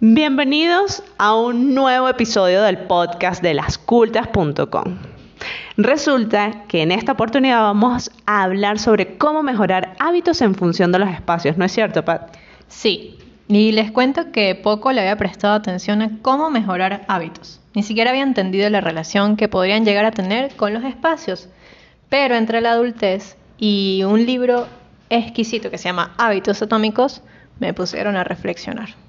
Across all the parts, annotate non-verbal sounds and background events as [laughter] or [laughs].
Bienvenidos a un nuevo episodio del podcast de lascultas.com. Resulta que en esta oportunidad vamos a hablar sobre cómo mejorar hábitos en función de los espacios, ¿no es cierto, Pat? Sí, y les cuento que poco le había prestado atención a cómo mejorar hábitos. Ni siquiera había entendido la relación que podrían llegar a tener con los espacios. Pero entre la adultez y un libro exquisito que se llama Hábitos Atómicos, me pusieron a reflexionar.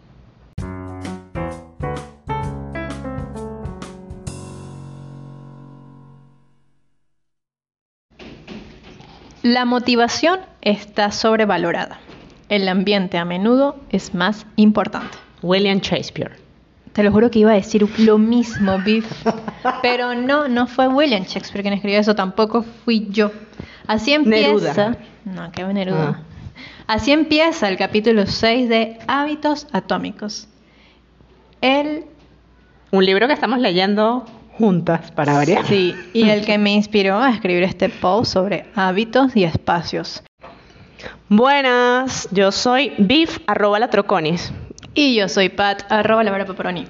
La motivación está sobrevalorada. El ambiente a menudo es más importante. William Shakespeare. Te lo juro que iba a decir lo mismo, Biff. Pero no, no fue William Shakespeare quien escribió eso, tampoco fui yo. Así empieza. Neruda. No, qué Neruda. Ah. Así empieza el capítulo 6 de Hábitos Atómicos. El Un libro que estamos leyendo juntas para variar. Sí, y el que me inspiró a escribir este post sobre hábitos y espacios. Buenas, yo soy Biff arroba la troconis. Y yo soy Pat, arroba la Pepperoni.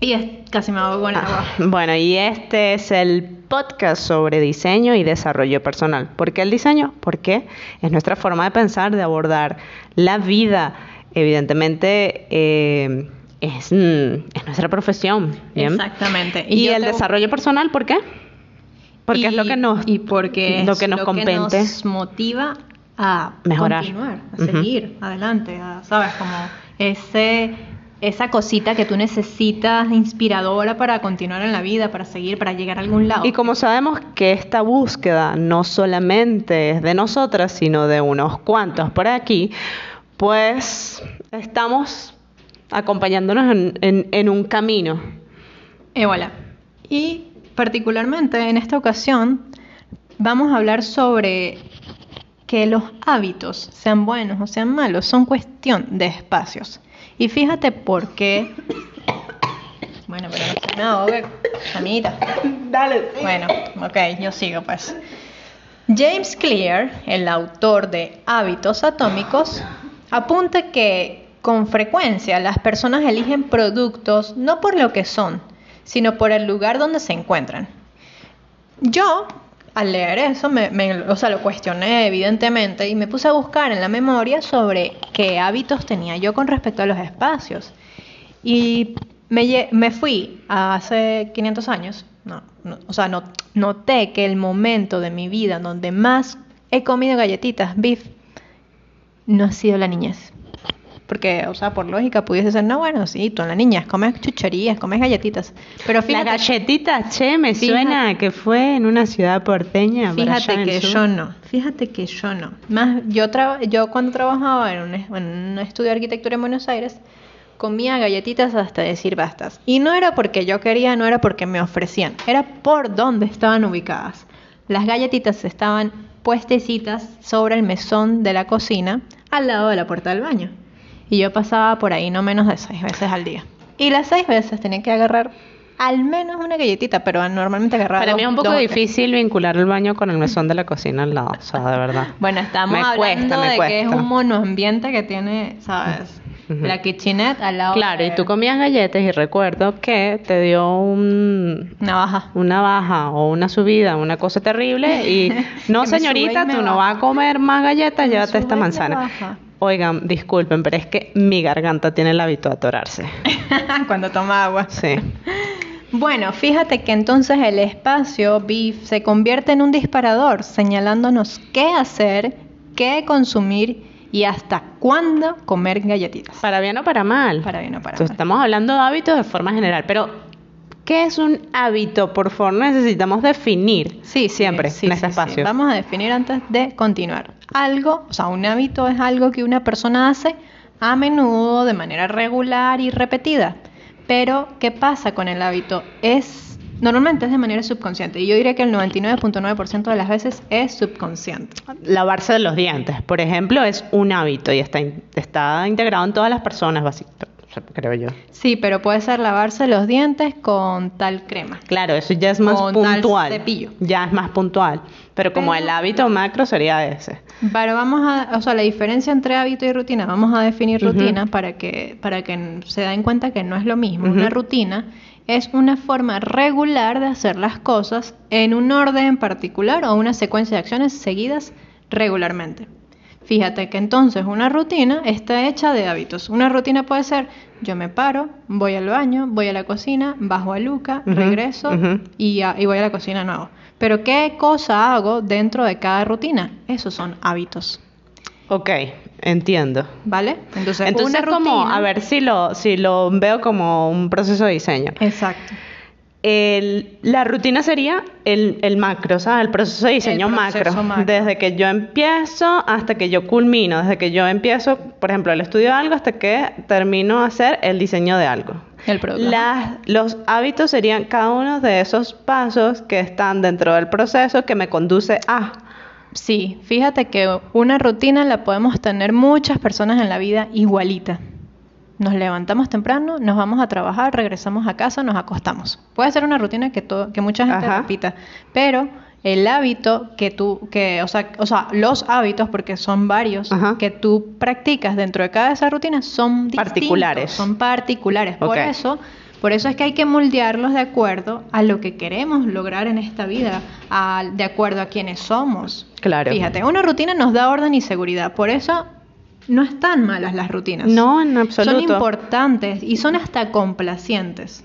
Y es, casi me hago con el agua. Ah, Bueno, y este es el podcast sobre diseño y desarrollo personal. ¿Por qué el diseño? Porque es nuestra forma de pensar, de abordar la vida. Evidentemente, eh, es, mm, es nuestra profesión. ¿bien? Exactamente. Y, el te- desarrollo personal, ¿por qué? Porque es lo que nos, y porque es lo que nos compete. nos motiva a Mejorar. continuar, a seguir adelante, a, sabes como ese esa cosita que tú necesitas inspiradora para continuar en la vida, para seguir, para llegar a algún lado. Y como sabemos que esta búsqueda no solamente es de nosotras, sino de unos cuantos por aquí, pues estamos acompañándonos en, en- en un camino. Y voilà. Y particularmente en esta ocasión vamos a hablar sobre que los hábitos, sean buenos o sean malos, son cuestión de espacios. Y fíjate por qué. Bueno, pero no se me ahogue, amiguita. Dale. Bueno, ok, yo sigo pues. James Clear, el autor de Hábitos Atómicos, apunta que con frecuencia las personas eligen productos no por lo que son, sino por el lugar donde se encuentran. Yo, al leer eso, me, me- o sea, lo cuestioné evidentemente y me puse a buscar en la memoria sobre qué hábitos tenía yo con respecto a los espacios. Y me, fui a hace 500 años, no, no, o sea, no, noté que el momento de mi vida donde más he comido galletitas, beef, no ha sido la niñez. Porque, o sea, por lógica pudiese ser, no, bueno, sí, tú en la niñez comes chucherías, comes galletitas. Pero La fíjate, galletita, che, me Fíjate- suena que fue en una ciudad porteña. Fíjate que yo no, fíjate que yo no. Más yo traba- yo cuando trabajaba en un, en un estudio de arquitectura en Buenos Aires, comía galletitas hasta decir bastas. Y no era porque yo quería, no era porque me ofrecían, era por dónde estaban ubicadas. Las galletitas estaban puestecitas sobre el mesón de la cocina, al lado de la puerta del baño. Y yo pasaba por ahí no menos de seis veces al día. Y las seis veces tenía que agarrar al menos una galletita, pero normalmente agarraba Para dos- mí es un poco difícil vincular el baño con el mesón de la cocina al lado, o sea, de verdad. [laughs] Bueno, estamos Me hablando cuesta, de que es un monoambiente que tiene, ¿sabes? La kitchenette al lado Claro, de y tú comías galletas y recuerdo que te dio un, una baja. una baja o una subida, una cosa terrible y [laughs] no señorita, tú no vas a comer más galletas, Me llévate esta manzana. Oigan, disculpen, pero es que mi garganta tiene el hábito de atorarse. [laughs] Cuando toma agua. Sí. Bueno, fíjate que entonces el espacio BIF se convierte en un disparador, señalándonos qué hacer, qué consumir y hasta cuándo comer galletitas. Para bien o para mal. Para bien o para Entonces, mal. estamos hablando de hábitos de forma general, pero ¿qué es un hábito? Por favor, necesitamos definir Sí, siempre sí, en este sí, espacio. Vamos a definir antes de continuar. Algo, o sea, un hábito es algo que una persona hace a menudo, de manera regular y repetida. Pero, ¿qué pasa con el hábito? Es normalmente es de manera subconsciente. Y yo diría que el 99.9% de las veces es subconsciente. Lavarse los dientes, por ejemplo, es un hábito y está integrado en todas las personas, básicamente. Creo yo. Sí, pero puede ser lavarse los dientes con tal crema. Claro, eso ya es más Con tal puntual. cepillo. Ya es más puntual. Pero como Pero- el hábito macro sería ese. Pero vamos a, o sea, la diferencia entre hábito y rutina, vamos a definir rutina para que para que se den cuenta que no es lo mismo. Una rutina es una forma regular de hacer las cosas en un orden en particular o una secuencia de acciones seguidas regularmente. Fíjate que entonces una rutina está hecha de hábitos. Una rutina puede ser yo me paro, voy al baño, voy a la cocina, bajo a Luca, regreso y, a- y voy a la cocina nuevo. Pero ¿qué cosa hago dentro de cada rutina? Esos son hábitos. Ok, entiendo. ¿Vale? Entonces, Entonces, una como, rutina- a ver si lo, si lo veo como un proceso de diseño. Exacto. El- la rutina sería el, el macro, ¿sabes? El proceso de diseño proceso macro. macro. Desde que yo empiezo hasta que yo culmino. Desde que yo empiezo, por ejemplo, el estudio de algo hasta que termino a hacer el diseño de algo. El. Las- los hábitos serían cada uno de esos pasos que están dentro del proceso que me conduce a. Sí, fíjate que una rutina la podemos tener muchas personas en la vida igualita. Nos levantamos temprano, nos vamos a trabajar, regresamos a casa, nos acostamos. Puede ser una rutina que, todo, que mucha gente Ajá. repita, pero el hábito que tú, que, o sea, o sea, los hábitos, porque son varios, Ajá. que tú practicas dentro de cada de esas rutinas son distintos, Particulares. son particulares. Por eso, por eso es que hay que moldearlos de acuerdo a lo que queremos lograr en esta vida, a- de acuerdo a quienes somos. Claro. Fíjate, una rutina nos da orden y seguridad, por eso no están malas las rutinas. No, en absoluto. Son importantes y son hasta complacientes.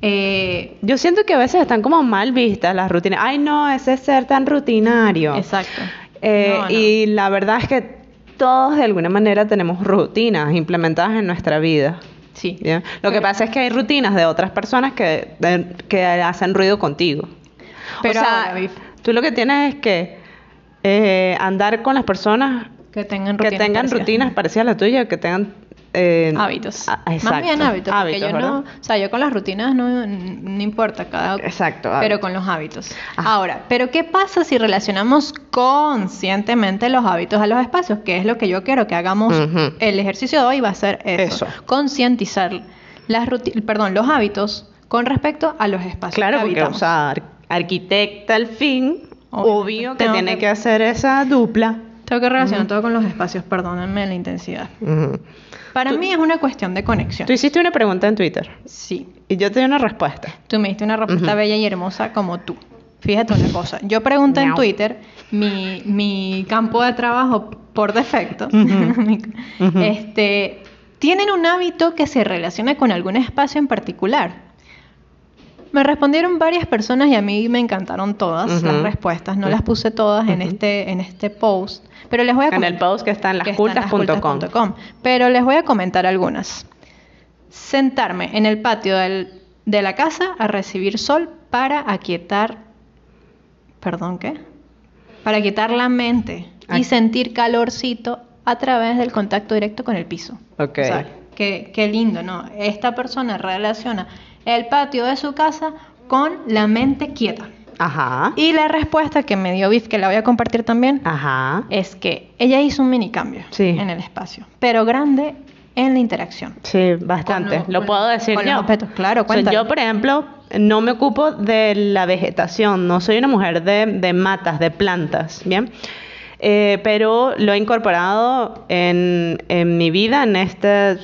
Eh, Yo siento que a veces están como mal vistas las rutinas. Ay, no, ese es ser tan rutinario. exacto. Eh, No, no. Y la verdad es que todos de alguna manera tenemos rutinas implementadas en nuestra vida. Sí. Lo que pasa es que hay rutinas de otras personas que, de- que hacen ruido contigo. Pero o sea, ahora, tú lo que tienes es que eh, andar con las personas que tengan que rutinas. tengan parecidas. rutinas parecidas a la tuya, que tengan eh, hábitos. ah, Más bien hábitos, porque hábitos, yo no, o sea, yo con las rutinas no, no importa cada Exacto, pero hábitos. con los hábitos. Ajá. Ahora, pero ¿qué pasa si relacionamos conscientemente los hábitos a los espacios? Que es lo que yo quiero que hagamos. El ejercicio de hoy va a ser eso, Eso. concientizar las perdón, los hábitos con respecto a los espacios. Claro, que porque, o sea, ar- arquitecta al fin, obvio que tiene que- que... hacer esa dupla. Tengo que relacionar todo con los espacios, perdónenme la intensidad. Para Tú- mí es una cuestión de conexión. Tú hiciste una pregunta en Twitter Sí, y yo te di una respuesta. Tú me diste una respuesta bella y hermosa como tú. Fíjate una cosa. Yo pregunté en. Twitter mi, mi campo de trabajo por defecto. [laughs] Este, ¿Tienen un hábito que se relaciona con algún espacio en particular? Me respondieron varias personas y a mí me encantaron todas las respuestas. No las puse todas en este en este post, pero les voy a En el comentar- post que está en lascultas.com. Pero les voy a comentar algunas. Sentarme en el patio del- de la casa a recibir sol para aquietar. ¿Perdón qué? Para aquietar la mente y sentir calorcito a través del contacto directo con el piso. Ok. O sea, qué, qué lindo, ¿no? Esta persona relaciona el patio de su casa con la mente quieta. Ajá. Y la respuesta que me dio Viv, que la voy a compartir también, Ajá. es que ella hizo un mini cambio Sí. en el espacio, pero grande en la interacción. Sí, bastante. Con lo- lo con- puedo decir con yo. los objetos, claro, O sea, cuéntalo. yo, por ejemplo, no me ocupo de la vegetación. No soy una mujer de, de matas, de plantas, ¿bien? Eh, pero lo he incorporado en, en mi vida, en este,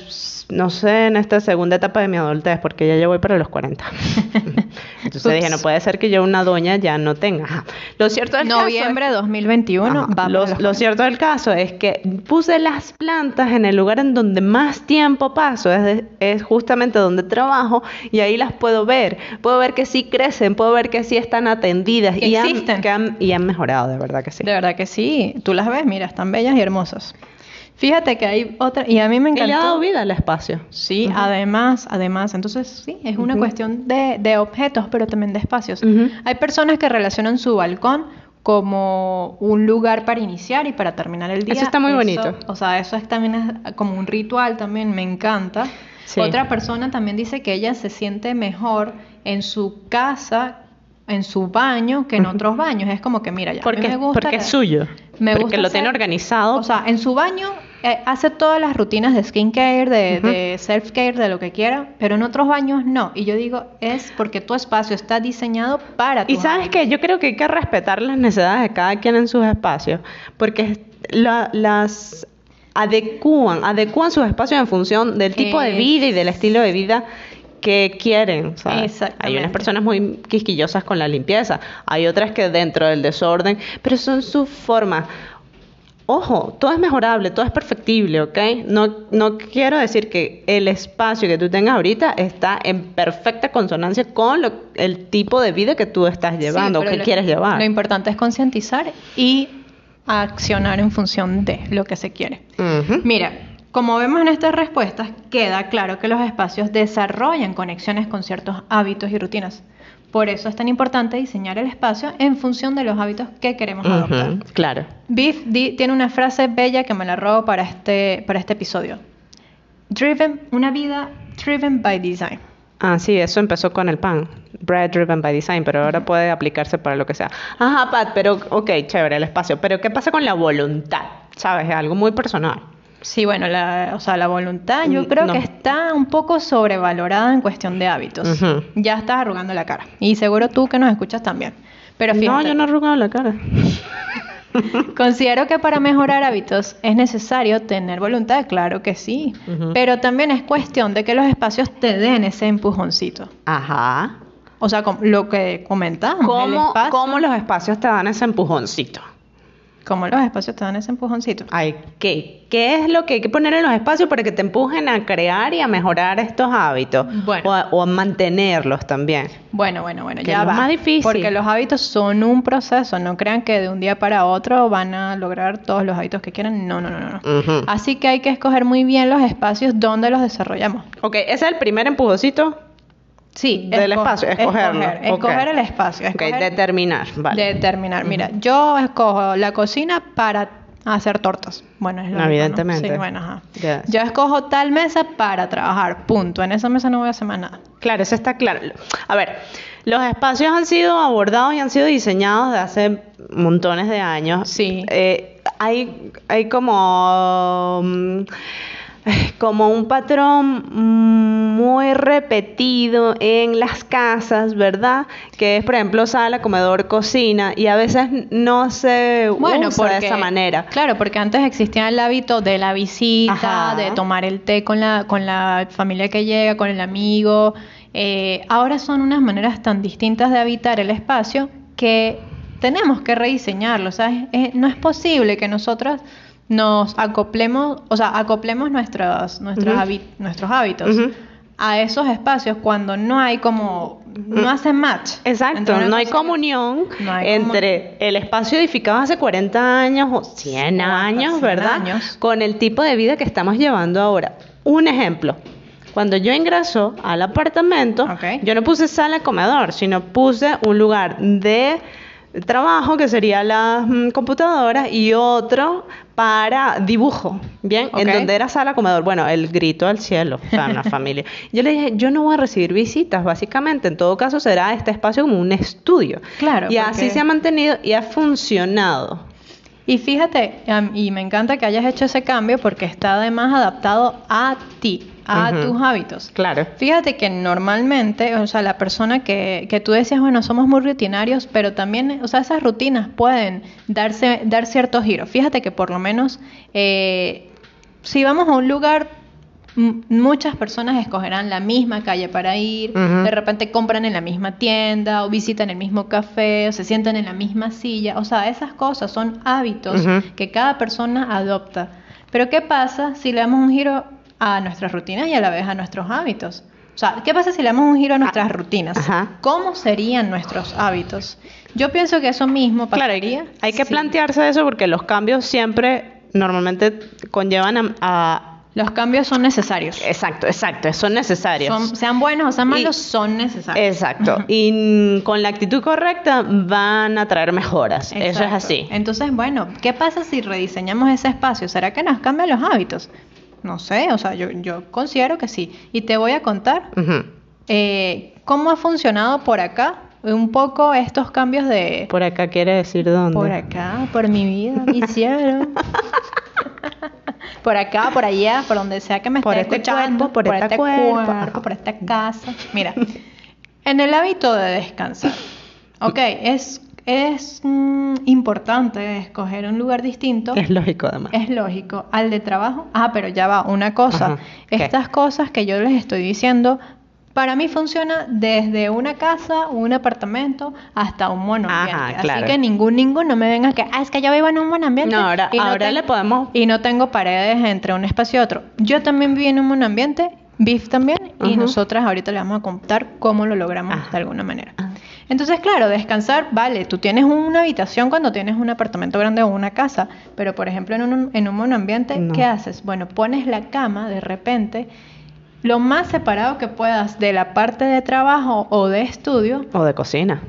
no sé, en esta segunda etapa de mi adultez, porque ya yo voy para los 40. [laughs] Entonces dije, no puede ser que yo una doña ya no tenga. Lo cierto del caso es- Noviembre 2021, Ajá. va Lo, lo 40. cierto del caso es que puse las plantas en el lugar en donde más tiempo paso, es, de- es justamente donde trabajo y ahí las puedo ver. Puedo ver que sí crecen, puedo ver que sí están atendidas y han, existen. que han- y han mejorado, de verdad que sí. De verdad que sí, tú las ves, mira, están bellas y hermosas. Fíjate que hay otra, y a mí me Y le ha encantó. dado vida al espacio. Sí, además, además, entonces sí, es una cuestión de, de objetos, pero también de espacios. Hay personas que relacionan su balcón como un lugar para iniciar y para terminar el día. Eso está muy bonito. O sea, eso es también es como un ritual también, me encanta. Sí. Otra persona también dice que ella se siente mejor en su casa, en su baño, que en otros baños. Es como que, mira, ya, a mí Porque, me gusta porque que- es suyo. me porque gusta lo tiene organizado. O sea, en su baño eh, hace todas las rutinas de skincare, de, de self-care, de lo que quiera, pero en otros baños no. Y yo digo, es porque tu espacio está diseñado para Y sabes que yo creo que hay que respetar las necesidades de cada quien en sus espacios, porque la- las adecúan, adecúan sus espacios en función del tipo de vida y del estilo de vida que quieren. ¿sabes? Hay unas personas muy quisquillosas con la limpieza, hay otras que dentro del desorden, pero son sus formas. Ojo, todo es mejorable, todo es perfectible, ¿ok? No, no quiero decir que el espacio que tú tengas ahorita está en perfecta consonancia con lo- el tipo de vida que tú estás llevando o pero que lo- quieres llevar. Lo importante es concientizar y accionar en función de lo que se quiere. Ujú. Mira, como vemos en estas respuestas, queda claro que los espacios desarrollan conexiones con ciertos hábitos y rutinas. Por eso es tan importante diseñar el espacio en función de los hábitos que queremos adoptar. Claro. Biff di- tiene una frase bella que me la robo para este, para este episodio. Driven, una vida driven by design. Ah, sí, eso empezó con el pan. Bread driven by design, pero ahora puede aplicarse para lo que sea. Ajá, Pat, pero, ok, chévere el espacio. Pero, ¿qué pasa con la voluntad? ¿Sabes? Es algo muy personal. Sí, bueno, la, o sea, la voluntad yo Mm, creo no. que está un poco sobrevalorada en cuestión de hábitos. Ya estás arrugando la cara. Y seguro tú que nos escuchas también. Pero No, fíjate, yo no he arrugado la cara. [laughs] [laughs] considero que para mejorar hábitos es necesario tener voluntad, claro que sí. Pero también es cuestión de que los espacios te den ese empujoncito. Ajá. O sea, lo que comentamos. el ¿Cómo, espacio- ¿Cómo los espacios te dan ese empujoncito? ¿Cómo los espacios te dan ese empujoncito? Ay, ¿qué? ¿Qué es lo que hay que poner en los espacios para que te empujen a crear y a mejorar estos hábitos? Bueno. O, a, o a mantenerlos también. Bueno, bueno, bueno, Que ya es va. más difícil. Porque los hábitos son un proceso. No crean que de un día para otro van a lograr todos los hábitos que quieran. No, no, no, no. Así que hay que escoger muy bien los espacios donde los desarrollamos. Ok, ese es el primer empujoncito Sí, del esco- espacio, escogerlo. Escoger, el espacio. Ok, determinar. Vale. Determinar. Mira, yo escojo la cocina para hacer tortas. Bueno, es lo mismo, ¿no? Evidentemente. Sí, bueno, ajá. Yes. Yo escojo tal mesa para trabajar. Punto. En esa mesa no voy a hacer más nada. Claro, eso está claro. A ver, los espacios han sido abordados y han sido diseñados de hace montones de años. Sí. Eh, hay, hay como, mm, [laughs] como un patrón muy repetido en las casas, ¿verdad? Que es, por ejemplo, sala, comedor, cocina, y a veces no se Bueno, usa porque, de esa manera. Claro, porque antes existía el hábito de la visita, Ajá. de tomar el té con la, con la familia que llega, con el amigo. Eh, ahora son unas maneras tan distintas de habitar el espacio que tenemos que rediseñarlo. ¿sabes? Eh, no es posible que nosotros nos acoplemos, o sea, acoplemos nuestros, nuestros, Ujú. habi- nuestros hábitos a esos espacios cuando no hay como, no hace match. Exacto, no hay comunión No hay entre el espacio edificado hace 40 años o 100 O hasta años, 100 ¿verdad? años. Con el tipo de vida que estamos llevando ahora. Un ejemplo. Cuando yo ingreso al apartamento, yo no puse sala comedor, sino puse un lugar de trabajo que sería las mm, computadoras y otro para dibujo, ¿bien? En donde era sala comedor, bueno, el grito al cielo, o sea, una [laughs] familia. Yo le dije, yo no voy a recibir visitas, básicamente, en todo caso será este espacio como un estudio. Claro, Y así se ha mantenido y ha funcionado. Y fíjate, y me encanta que hayas hecho ese cambio porque está además adaptado a ti, a tus hábitos. Claro. Fíjate que normalmente, o sea, la persona que, que tú decías, bueno, somos muy rutinarios, pero también, o sea, esas rutinas pueden darse, dar ciertos giros. Fíjate que por lo menos, eh, si vamos a un lugar, muchas personas escogerán la misma calle para ir, de repente compran en la misma tienda, o visitan el mismo café, o se sientan en la misma silla. O sea, esas cosas son hábitos que cada persona adopta. Pero ¿qué pasa si le damos un giro a nuestras rutinas y a la vez a nuestros hábitos? O sea, ¿qué pasa si le damos un giro a nuestras rutinas? Ah, ajá. ¿Cómo serían nuestros hábitos? Yo pienso que eso mismo Claro, pasaría. hay, hay que plantearse eso porque los cambios siempre normalmente conllevan a- a Los cambios son necesarios. Exacto, exacto, son necesarios. Son- sean buenos o sean malos, Y- son necesarios. Exacto. Y con la actitud correcta van a traer mejoras. Eso es así. Entonces, bueno, ¿qué pasa si rediseñamos ese espacio? ¿Será que nos cambian los hábitos? No sé, o sea, yo, yo considero que sí. Y te voy a contar eh, cómo ha funcionado por acá un poco estos cambios de... Por acá quiere decir dónde. Por acá, por mi vida, mi [laughs] cielo. por acá, por allá, por donde sea que me Por esté este escuchando, cuerpo, por este cuerpo, ajá. por esta casa. Mira, en el hábito de descansar, [laughs] ok, es, es mm, importante escoger un lugar distinto. Es lógico, además. Es lógico. Al de trabajo. Ah, pero ya va, una cosa. Estas cosas que yo les estoy diciendo, para mí funciona desde una casa, un apartamento, hasta un monoambiente. Claro. Así que ningún ningún no me venga que, ah, es que yo vivo en un monoambiente. No, ahora- y ahora le podemos- Y no tengo paredes entre un espacio y otro. Yo también viví en un monoambiente, Biff también, y nosotras ahorita le vamos a contar cómo lo logramos Ajá. de alguna manera. Ajá. Entonces, claro, descansar, vale, tú tienes una habitación cuando tienes un apartamento grande o una casa, pero por ejemplo en un, en un monoambiente, No. ¿qué haces? Bueno, pones la cama de repente lo más separado que puedas de la parte de trabajo o de estudio, O de cocina.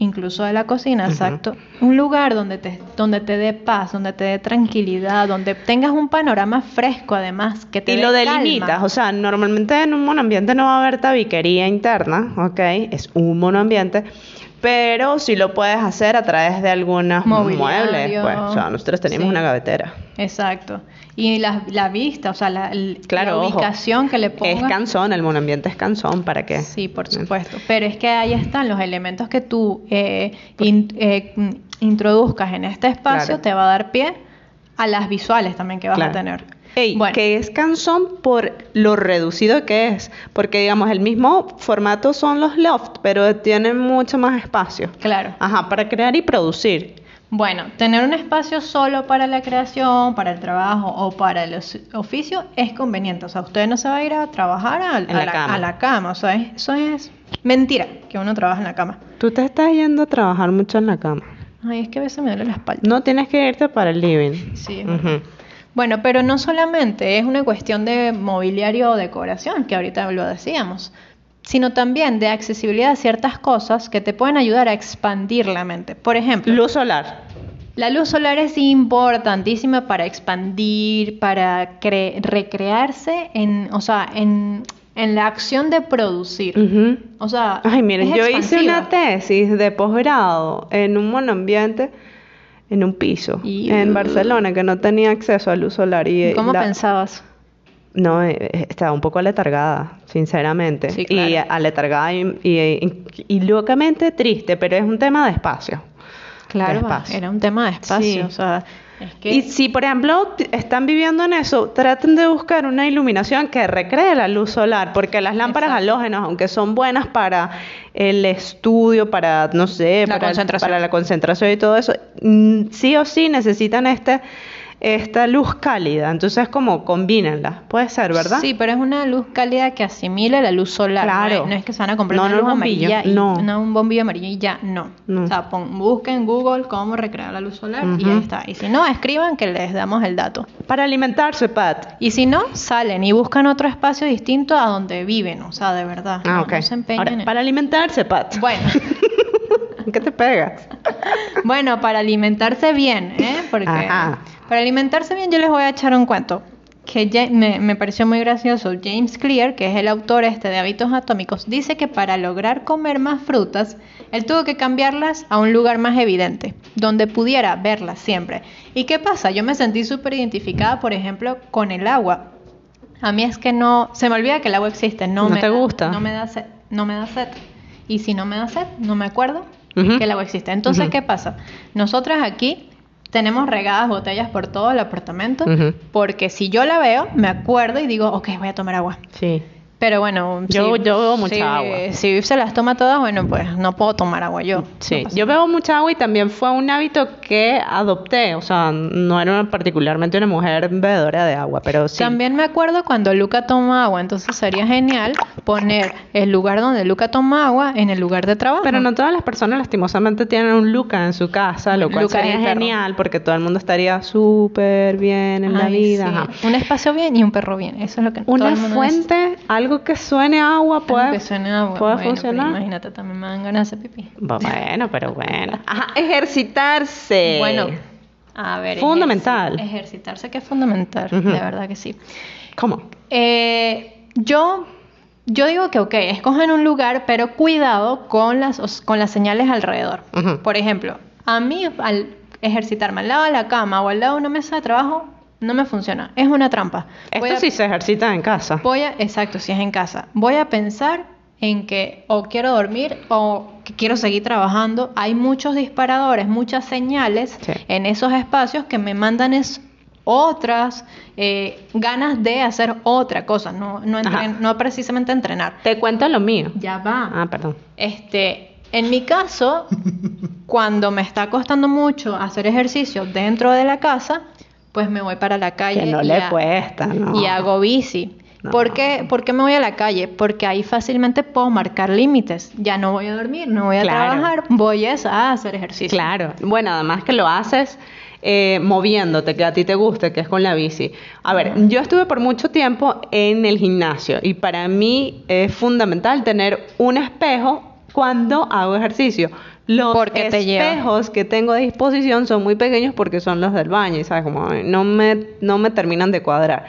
Incluso de la cocina, exacto. Un lugar donde te, donde te dé paz, donde te dé tranquilidad, donde tengas un panorama fresco además, que te Y dé lo calma. delimitas, o sea, normalmente en un monoambiente no va a haber tabiquería interna, ¿ok? Es un monoambiente, pero sí lo puedes hacer a través de algunos muebles, pues, o sea, nosotros tenemos Sí. una gavetera. Exacto. Y la, la vista, o sea, la, el- Claro, la ojo, ubicación que le pongas. Es cansón, el monoambiente es cansón, ¿para qué? Sí, por supuesto. Pero es que ahí están los elementos que tú eh, in- eh, introduzcas en este espacio, Claro. te va a dar pie a las visuales también que vas Claro. a tener. Ey, Bueno. que es cansón por lo reducido que es, porque digamos, el mismo formato son los loft, pero tienen mucho más espacio. Claro. Ajá, para crear y producir. Bueno, tener un espacio solo para la creación, para el trabajo o para el oficio es conveniente. O sea, usted no se va a ir a trabajar a, la la, cama. a la cama. O sea, es- eso es mentira que uno trabaja en la cama. Tú te estás yendo a trabajar mucho en la cama. Ay, es que a veces me duele la espalda. No tienes que irte para el living. Sí, es. Bueno, pero no solamente es una cuestión de mobiliario o decoración, que ahorita lo decíamos, sino también de accesibilidad a ciertas cosas que te pueden ayudar a expandir la mente. Por ejemplo, Luz solar. la luz solar es importantísima para expandir, para cre- recrearse en, o sea, en, en la acción de producir. O sea, Ay, miren, yo hice una tesis de posgrado en un monoambiente, en un piso, Y- en Barcelona, que no tenía acceso a luz solar. Y ¿Cómo la- pensabas? No, eh, eh, estaba un poco aletargada, sinceramente. Sí, Y claro. aletargada y, y, y locamente triste, pero es un tema de espacio. Claro, de espacio. era un tema de espacio, Sí. o sea, es que Y si, por ejemplo, están viviendo en eso, traten de buscar una iluminación que recree la luz solar, porque las lámparas Exacto. halógenas, aunque son buenas para el estudio, para, no sé, La para, concentración. para la concentración y todo eso, mm, sí o sí necesitan este esta luz cálida. Entonces, como combínenla. Puede ser, ¿verdad? Sí, pero es una luz cálida que asimile la luz solar. ¿no Claro. es- No, es que se van a comprar No, una no luz amarilla y no. no, un bombillo amarillo y ya, no. O sea, pon- busquen en Google cómo recrear la luz solar y ahí está. Y si no, escriban que les damos el dato. Para alimentarse, Pat. Y si no, salen y buscan otro espacio distinto a donde viven, o sea, de verdad. Ah, no, ok. no se empeñen Ahora, en- para alimentarse, Pat. Bueno, [laughs] ¿Qué te pegas? [laughs] bueno, para alimentarse bien, ¿eh? Porque Ajá. Para alimentarse bien yo les voy a echar un cuento que Ja- me, me pareció muy gracioso. James Clear, que es el autor este de Hábitos Atómicos, dice que para lograr comer más frutas, él tuvo que cambiarlas a un lugar más evidente, donde pudiera verlas siempre. ¿Y qué pasa? Yo me sentí súper identificada, por ejemplo, con el agua. A mí es que no, se me olvida que el agua existe, no, ¿No me te da- gusta? no me da sed, no me da sed. Y si no me da sed, no me acuerdo que el agua existe. Entonces. ¿qué pasa? Nosotras aquí tenemos regadas botellas por todo el apartamento, porque si yo la veo, me acuerdo y digo, ok, voy a tomar agua. Sí. Pero bueno, Yo- si, yo bebo mucha si- agua. Si Viv se las toma todas, bueno, pues no puedo tomar agua yo. Sí, No yo bebo mucha agua y también fue un hábito que adopté. O sea, no era una- particularmente una mujer bebedora de agua, pero sí. También me acuerdo cuando Luca toma agua, entonces sería genial poner el lugar donde Luca toma agua en el lugar de trabajo. Pero no todas las personas lastimosamente tienen un Luca en su casa, lo cual Luca sería genial porque todo el mundo estaría súper bien en la Ay, vida. sí. Un espacio bien y un perro bien. Eso es lo que todo Una el mundo necesita. fuente, algo que suene a agua, puede, que suene a agua. puede Bueno, funcionar. imagínate, también me dan ganas de hacer pipí. Bueno, pero bueno. [laughs] Ajá, ejercitarse. Bueno, a ver. Fundamental. ejerci- Ejercitarse que es fundamental, de verdad que sí. ¿Cómo? Eh, yo, yo digo que, ok, escojan un lugar, pero cuidado con las, con las señales alrededor. Por ejemplo, a mí al ejercitarme al lado de la cama o al lado de una mesa de trabajo, no me funciona, es una trampa. Voy Esto a- sí se ejercita en casa. Voy a, exacto, si es en casa, voy a pensar en que o quiero dormir o que quiero seguir trabajando. Hay muchos disparadores, muchas señales Sí. en esos espacios que me mandan es otras eh, ganas de hacer otra cosa, no, no, entren- no precisamente entrenar. Te cuento lo mío. Ya va. Ah, perdón. Este, en mi caso, [laughs] cuando me está costando mucho hacer ejercicio dentro de la casa, pues me voy para la calle Que no y, le ha- cuesta, ¿no? y hago bici. No. ¿Por, qué, por qué me voy a la calle? Porque ahí fácilmente puedo marcar límites. Ya no voy a dormir, no voy a Claro. trabajar, voy a hacer ejercicio. Claro. Bueno, además que lo haces eh, moviéndote, que a ti te guste, que es con la bici. A ver, yo estuve por mucho tiempo en el gimnasio y para mí es fundamental tener un espejo cuando hago ejercicio. Los Porque espejos que tengo a disposición son muy pequeños porque son los del baño y sabes como no me no me terminan de cuadrar.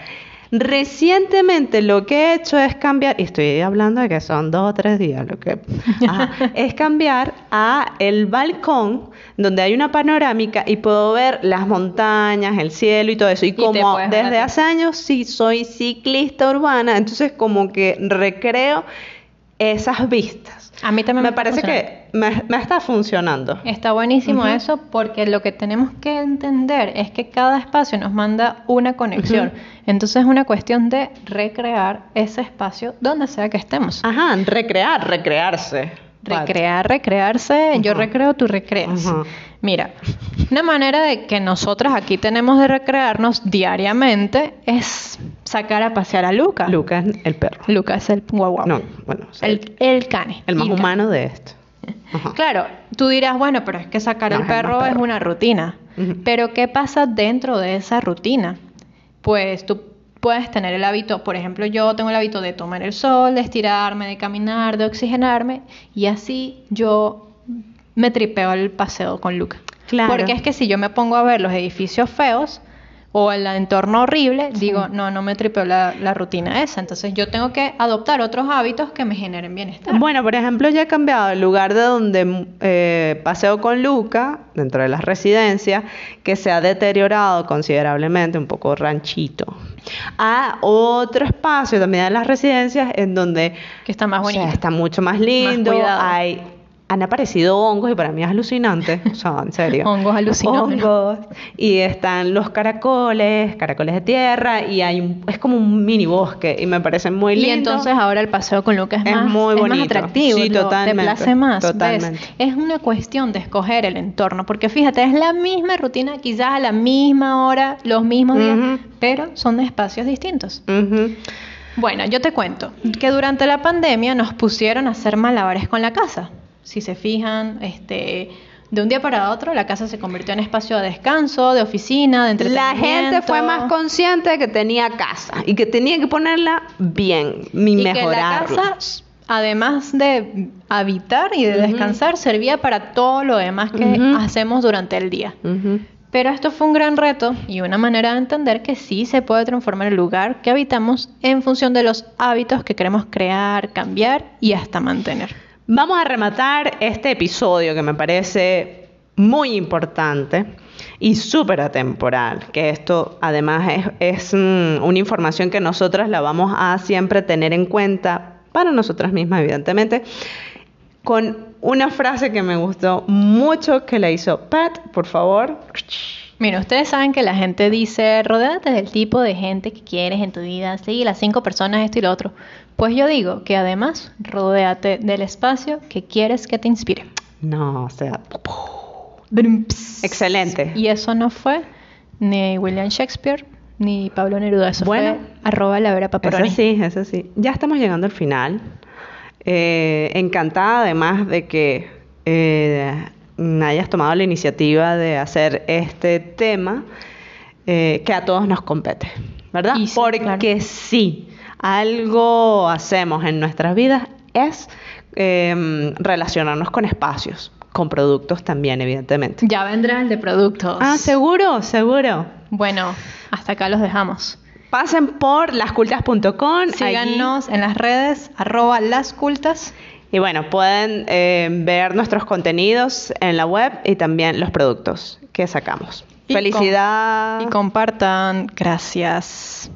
Recientemente lo que he hecho es cambiar, y estoy hablando de que son dos o tres días, lo que ajá, [laughs] es cambiar a el balcón donde hay una panorámica y puedo ver las montañas, el cielo y todo eso. Y te como desde hace años sí soy ciclista urbana, entonces como que recreo esas vistas. A mí también Me me parece que me, me está funcionando. Está buenísimo eso porque lo que tenemos que entender es que cada espacio nos manda una conexión. Entonces es una cuestión de recrear ese espacio donde sea que estemos. Ajá, recrear, recrearse. Recrear, recrearse, yo recreo, tú recreas. Mira, una manera de que nosotras aquí tenemos de recrearnos diariamente es sacar a pasear a Luca. Lucas, el perro. Luca es el guau guau. No, bueno, o sea, el, el cane. el más humano de esto. Claro, tú dirás, bueno, pero es que sacar al es perro es una rutina. Pero ¿qué pasa dentro de esa rutina? Pues tú puedes tener el hábito, por ejemplo, yo tengo el hábito de tomar el sol, de estirarme, de caminar, de oxigenarme, y así yo me tripeo el paseo con Luca. Claro. Porque es que si yo me pongo a ver los edificios feos o el entorno horrible, digo, no, no me tripeo la, la rutina esa. Entonces yo tengo que adoptar otros hábitos que me generen bienestar. Bueno, por ejemplo, ya he cambiado el lugar de donde eh, paseo con Luca, dentro de las residencias, que se ha deteriorado considerablemente, un poco ranchito, a otro espacio también de las residencias en donde que está más o sea, bonito. está mucho más lindo, hay han aparecido hongos y para mí es alucinante, o sea, en serio. [laughs] Hongos alucinógenos. Hongos, y están los caracoles, caracoles de tierra y hay un, es como un mini bosque y me parece muy Y lindo. entonces ahora el paseo con Luca es, Es más, muy es más bonito. atractivo, Sí, totalmente, te place más. Es una cuestión de escoger el entorno, porque fíjate, es la misma rutina, quizás a la misma hora, los mismos días, pero son espacios distintos. Bueno, yo te cuento que durante la pandemia nos pusieron a hacer malabares con la casa. Si se fijan, este, de un día para otro la casa se convirtió en espacio de descanso, de oficina, de La entretenimiento. gente fue más consciente de que tenía casa y que tenía que ponerla bien y, que la casa, además de habitar y de descansar, servía para todo lo demás que hacemos durante el día. Pero esto fue un gran reto y una manera de entender que sí se puede transformar el lugar que habitamos en función de los hábitos que queremos crear, cambiar y hasta mantener. Vamos a rematar este episodio que me parece muy importante y súper atemporal, que esto además es, mm, una información que nosotras la vamos a siempre tener en cuenta para nosotras mismas, evidentemente, con una frase que me gustó mucho que la hizo Pat, por favor. Mira, ustedes saben que la gente dice, rodéate del tipo de gente que quieres en tu vida, sí, las cinco personas, esto y lo otro. Pues yo digo que además, rodéate del espacio que quieres que te inspire. No, o sea, excelente. Y eso no fue ni William Shakespeare ni Pablo Neruda, eso Bueno. fue arroba la vera Eso Paparoni. sí, eso sí. Ya estamos llegando al final. Eh, encantada además de que eh, hayas tomado la iniciativa de hacer este tema eh, que a todos nos compete, ¿verdad? Sí, Porque claro. sí, algo hacemos en nuestras vidas es eh, relacionarnos con espacios, con productos también, evidentemente. Ya vendrá el de productos. Ah, seguro, seguro. Bueno, hasta acá los dejamos. Pasen por lascultas.com. allí- Síganos en las redes, arroba lascultas. Y bueno, pueden eh, ver nuestros contenidos en la web y también los productos que sacamos. Y com- Felicidad. Y compartan. Gracias.